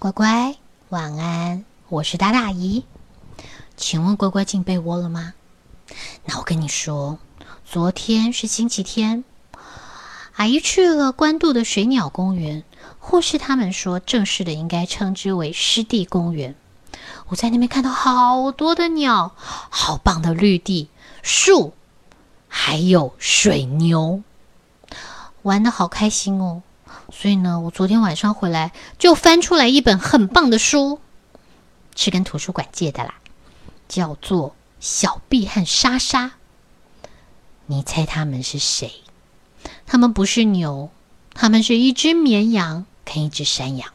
乖乖，晚安，我是大大姨。请问乖乖进被窝了吗？那我跟你说，昨天是星期天，阿姨去了关渡的水鸟公园，或是他们说正式的应该称之为湿地公园。我在那边看到好多的鸟，好棒的绿地、树，还有水牛，玩的好开心哦。所以呢，我昨天晚上回来就翻出来一本很棒的书，是跟图书馆借的啦，叫做《小 B 和莎莎》。你猜他们是谁？他们不是牛，他们是一只绵羊跟一只山羊。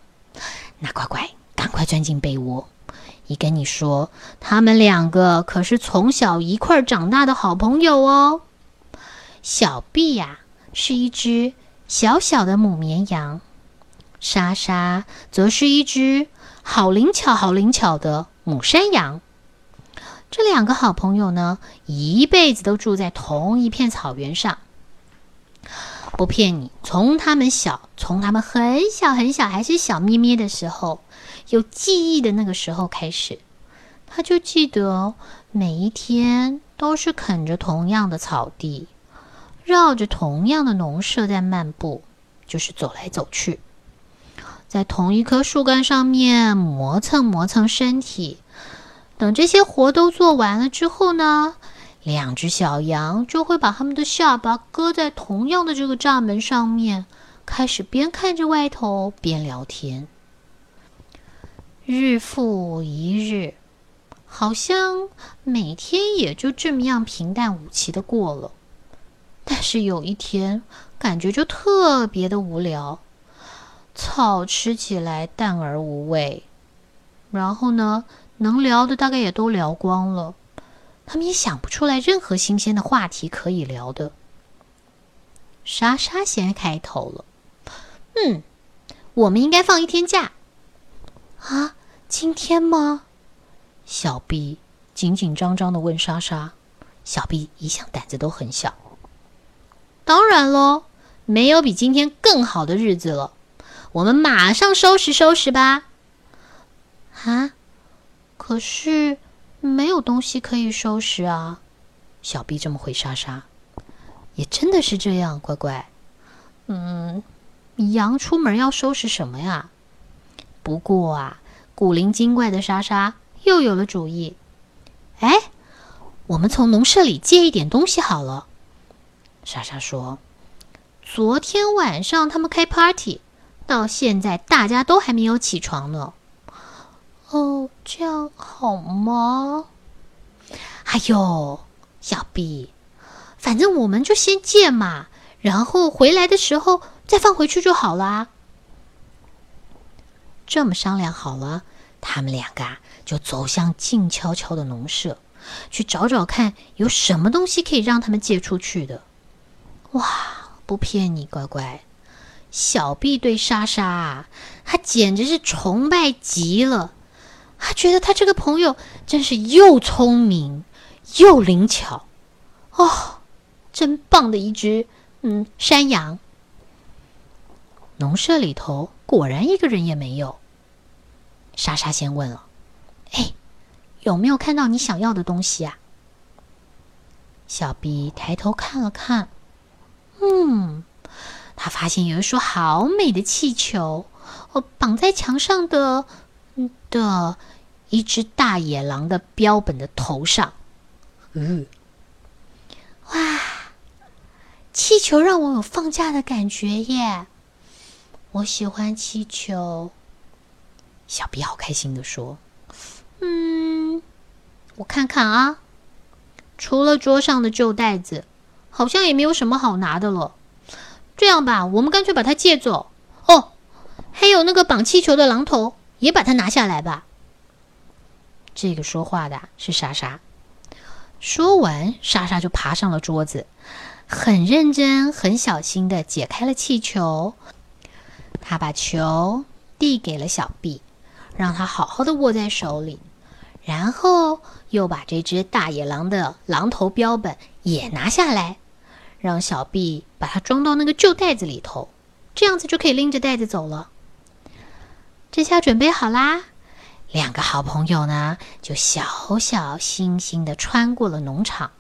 那乖乖，赶快钻进被窝。一跟你说，他们两个可是从小一块长大的好朋友哦。小 B 呀，是一只。小小的母绵羊，莎莎则是一只好灵巧、好灵巧的母山羊。这两个好朋友呢，一辈子都住在同一片草原上。不骗你，从他们小，从他们很小很小，还是小咩咩的时候，有记忆的那个时候开始，他就记得每一天都是啃着同样的草地。绕着同样的农舍在漫步，就是走来走去，在同一棵树干上面磨蹭磨蹭身体。等这些活都做完了之后呢，两只小羊就会把它们的下巴搁在同样的这个栅门上面，开始边看着外头边聊天。日复一日，好像每天也就这么样平淡无奇的过了。但是有一天，感觉就特别的无聊，草吃起来淡而无味。然后呢，能聊的大概也都聊光了，他们也想不出来任何新鲜的话题可以聊的。莎莎先开头了：“嗯，我们应该放一天假啊？今天吗？”小 B 紧紧张张的问莎莎。小 B 一向胆子都很小。当然喽，没有比今天更好的日子了。我们马上收拾收拾吧。啊，可是没有东西可以收拾啊。小 B 这么回莎莎，也真的是这样，乖乖。嗯，羊出门要收拾什么呀？不过啊，古灵精怪的莎莎又有了主意。哎，我们从农舍里借一点东西好了。莎莎说：“昨天晚上他们开 party，到现在大家都还没有起床呢。哦，这样好吗？哎呦，小 B，反正我们就先借嘛，然后回来的时候再放回去就好啦。这么商量好了，他们两个啊就走向静悄悄的农舍，去找找看有什么东西可以让他们借出去的。”哇，不骗你，乖乖，小毕对莎莎啊，他简直是崇拜极了。他觉得他这个朋友真是又聪明又灵巧，哦，真棒的一只嗯山羊。农舍里头果然一个人也没有。莎莎先问了：“哎，有没有看到你想要的东西啊？”小碧抬头看了看。嗯，他发现有一束好美的气球，哦，绑在墙上的的一只大野狼的标本的头上。嗯，哇，气球让我有放假的感觉耶！我喜欢气球。小 B 好开心的说：“嗯，我看看啊，除了桌上的旧袋子。”好像也没有什么好拿的了。这样吧，我们干脆把它借走。哦，还有那个绑气球的榔头，也把它拿下来吧。这个说话的是莎莎。说完，莎莎就爬上了桌子，很认真、很小心的解开了气球。她把球递给了小 B，让他好好的握在手里。然后又把这只大野狼的狼头标本也拿下来。让小 B 把它装到那个旧袋子里头，这样子就可以拎着袋子走了。这下准备好啦！两个好朋友呢，就小小心心的穿过了农场，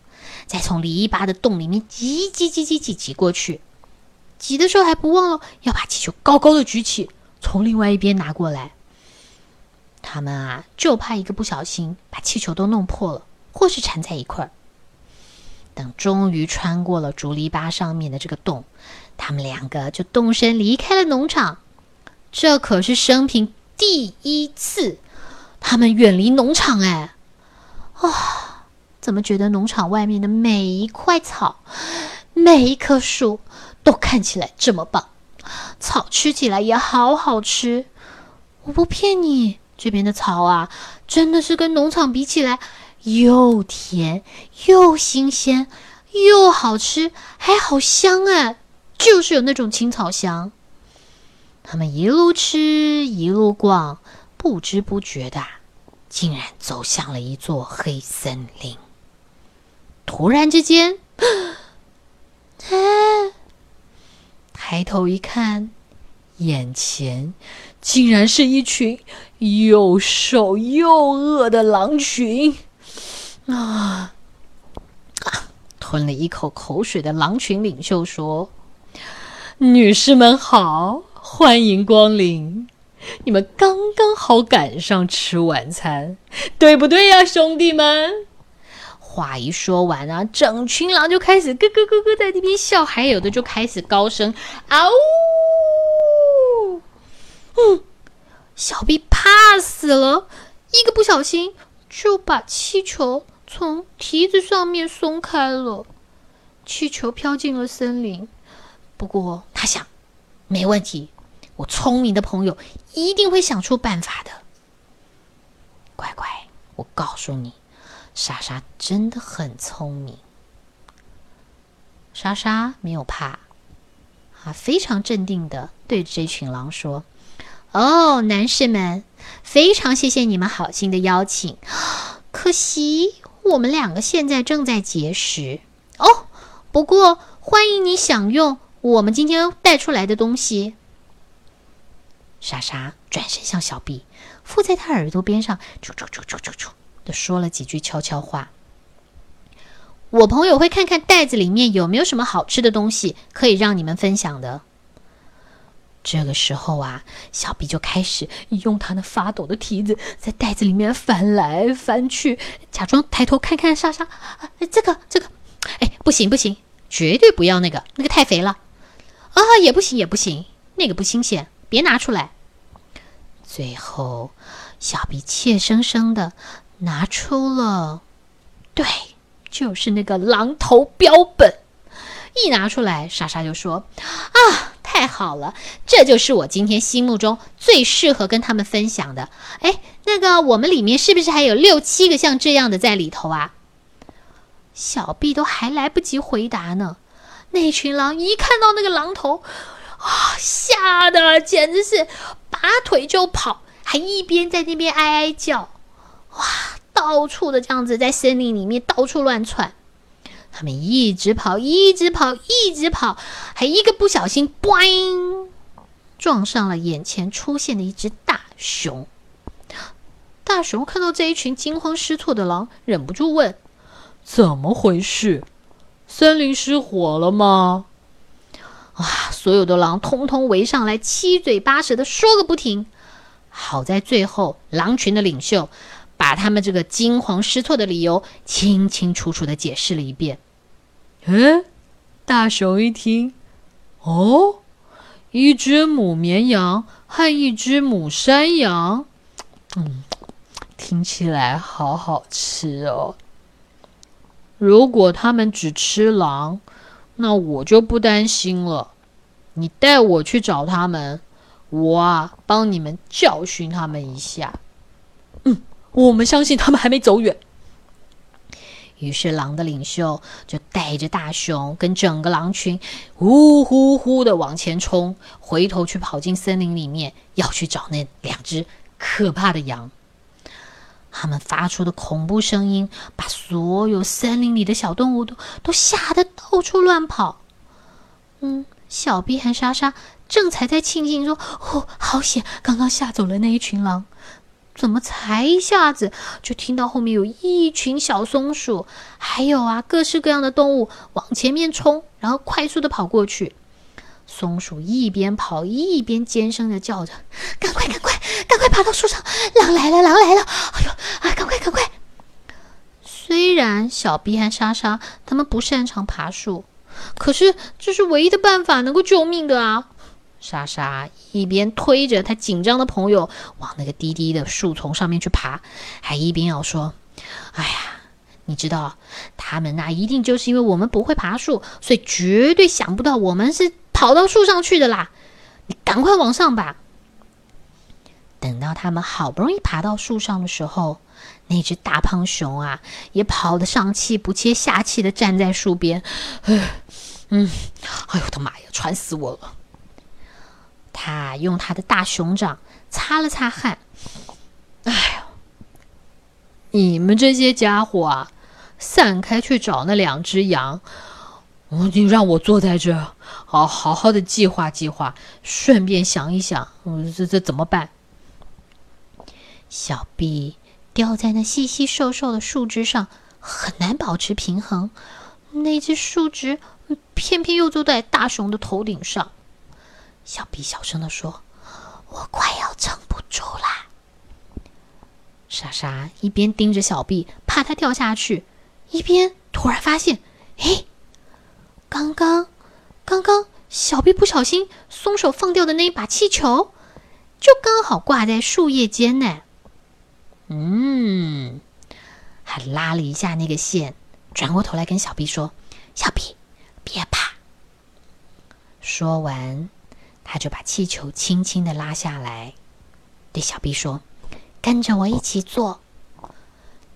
再从篱笆的洞里面挤挤挤挤挤挤过去。挤的时候还不忘了要把气球高高的举起，从另外一边拿过来。他们啊，就怕一个不小心把气球都弄破了，或是缠在一块儿。等终于穿过了竹篱笆上面的这个洞，他们两个就动身离开了农场。这可是生平第一次，他们远离农场哎！啊，怎么觉得农场外面的每一块草、每一棵树都看起来这么棒？草吃起来也好好吃，我不骗你，这边的草啊，真的是跟农场比起来，又甜又新鲜又好吃，还好香哎，就是有那种青草香。他们一路吃一路逛，不知不觉的，竟然走向了一座黑森林。突然之间，啊，抬头一看，眼前竟然是一群又瘦又饿的狼群！啊！吞了一口口水的狼群领袖说：“女士们好。”欢迎光临！你们刚刚好赶上吃晚餐，对不对呀，兄弟们？话一说完啊，整群狼就开始咯咯咯咯在那边笑，还有的就开始高声嗷呜！嗯，小 B 怕死了，一个不小心就把气球从蹄子上面松开了，气球飘进了森林。不过他想，没问题。我聪明的朋友一定会想出办法的。乖乖，我告诉你，莎莎真的很聪明。莎莎没有怕，啊，非常镇定的对这群狼说：“哦，男士们，非常谢谢你们好心的邀请。可惜我们两个现在正在节食哦。不过欢迎你享用我们今天带出来的东西。”莎莎转身向小 B，附在他耳朵边上，啾啾啾啾啾啾的说了几句悄悄话。我朋友会看看袋子里面有没有什么好吃的东西可以让你们分享的。这个时候啊，小 B 就开始用他那发抖的蹄子在袋子里面翻来翻去，假装抬头看看莎莎。这个，这个，哎，不行不行，绝对不要那个，那个太肥了。啊，也不行也不行，那个不新鲜。别拿出来！最后，小 B 怯生生的拿出了，对，就是那个狼头标本。一拿出来，莎莎就说：“啊，太好了，这就是我今天心目中最适合跟他们分享的。哎，那个，我们里面是不是还有六七个像这样的在里头啊？”小 B 都还来不及回答呢，那群狼一看到那个狼头。啊！吓得简直是拔腿就跑，还一边在那边哀哀叫。哇！到处的这样子在森林里面到处乱窜，他们一直跑，一直跑，一直跑，还一个不小心，嘣，撞上了眼前出现的一只大熊。大熊看到这一群惊慌失措的狼，忍不住问：“怎么回事？森林失火了吗？”哇！所有的狼通通围上来，七嘴八舌的说个不停。好在最后，狼群的领袖把他们这个惊慌失措的理由清清楚楚的解释了一遍。嗯，大熊一听，哦，一只母绵羊和一只母山羊，嗯，听起来好好吃哦。如果他们只吃狼。那我就不担心了，你带我去找他们，我啊帮你们教训他们一下。嗯，我们相信他们还没走远。于是狼的领袖就带着大熊跟整个狼群，呼呼呼的往前冲，回头去跑进森林里面，要去找那两只可怕的羊。他们发出的恐怖声音，把所有森林里的小动物都都吓得到处乱跑。嗯，小碧和莎莎正才在庆幸说：“哦，好险，刚刚吓走了那一群狼。”怎么才一下子就听到后面有一群小松鼠，还有啊各式各样的动物往前面冲，然后快速的跑过去。松鼠一边跑一边尖声的叫着：“赶快，赶快，赶快爬到树上！狼来了，狼来了！哎呦啊，赶快，赶快！”虽然小 B 和莎莎他们不擅长爬树，可是这是唯一的办法能够救命的啊！莎莎一边推着她紧张的朋友往那个低低的树丛上面去爬，还一边要说：“哎呀，你知道，他们那一定就是因为我们不会爬树，所以绝对想不到我们是跑到树上去的啦！你赶快往上吧。”等到他们好不容易爬到树上的时候，那只大胖熊啊，也跑得上气不接下气的站在树边。嗯，哎呦我的妈呀，喘死我了！他用他的大熊掌擦了擦汗，哎呦，你们这些家伙啊，散开去找那两只羊！你让我坐在这，好好好的计划计划，顺便想一想，这这怎么办？小臂吊在那细细瘦瘦的树枝上，很难保持平衡。那只树枝偏偏又坐在大熊的头顶上。小 B 小声的说：“我快要撑不住啦！”莎莎一边盯着小 B，怕他掉下去，一边突然发现：“哎，刚刚，刚刚小 B 不小心松手放掉的那一把气球，就刚好挂在树叶间呢。”嗯，还拉了一下那个线，转过头来跟小 B 说：“小 B，别怕。”说完。他就把气球轻轻的拉下来，对小 B 说：“跟着我一起做。”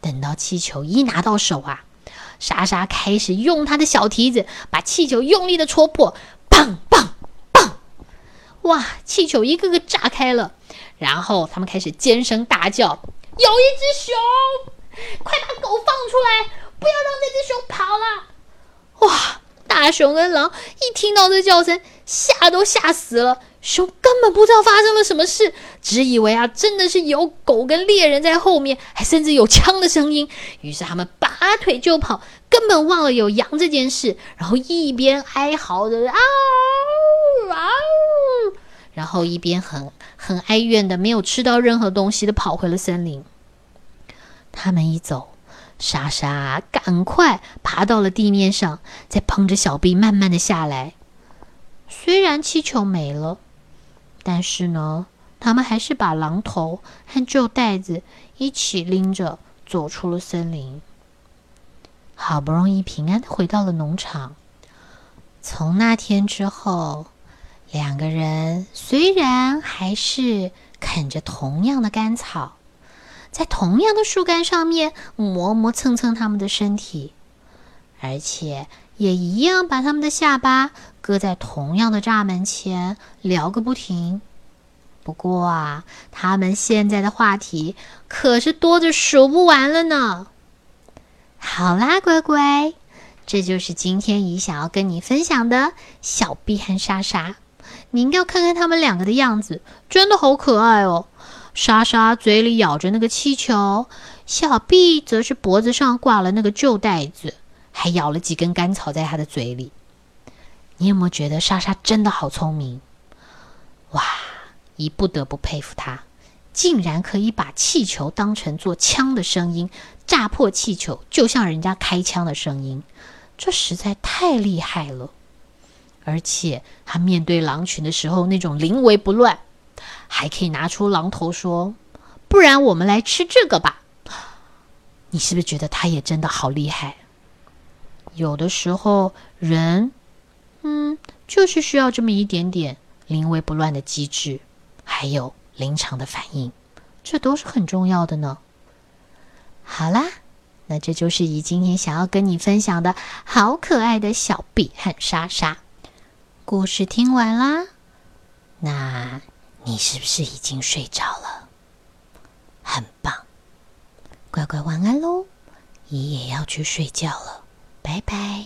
等到气球一拿到手啊，莎莎开始用她的小蹄子把气球用力的戳破，砰砰砰！哇，气球一个个炸开了。然后他们开始尖声大叫：“有一只熊，快把狗放出来，不要让这只熊跑了！”哇！大熊跟狼一听到这叫声，吓都吓死了。熊根本不知道发生了什么事，只以为啊，真的是有狗跟猎人在后面，还甚至有枪的声音。于是他们拔腿就跑，根本忘了有羊这件事。然后一边哀嚎着啊啊，然后一边很很哀怨的，没有吃到任何东西的跑回了森林。他们一走。莎莎赶快爬到了地面上，再捧着小臂慢慢的下来。虽然气球没了，但是呢，他们还是把榔头和旧袋子一起拎着走出了森林。好不容易平安的回到了农场。从那天之后，两个人虽然还是啃着同样的干草。在同样的树干上面磨磨蹭蹭他们的身体，而且也一样把他们的下巴搁在同样的栅门前聊个不停。不过啊，他们现在的话题可是多的数不完了呢。好啦，乖乖，这就是今天姨想要跟你分享的小碧和莎莎。你应该要看看他们两个的样子，真的好可爱哦。莎莎嘴里咬着那个气球，小碧则是脖子上挂了那个旧袋子，还咬了几根干草在他的嘴里。你有没有觉得莎莎真的好聪明？哇，姨不得不佩服她，竟然可以把气球当成做枪的声音，炸破气球就像人家开枪的声音，这实在太厉害了。而且她面对狼群的时候那种临危不乱。还可以拿出榔头说：“不然我们来吃这个吧。”你是不是觉得他也真的好厉害？有的时候人，嗯，就是需要这么一点点临危不乱的机智，还有临场的反应，这都是很重要的呢。好啦，那这就是姨今天想要跟你分享的好可爱的小碧和莎莎故事。听完啦，那。你是不是已经睡着了？很棒，乖乖晚安喽！姨也要去睡觉了，拜拜。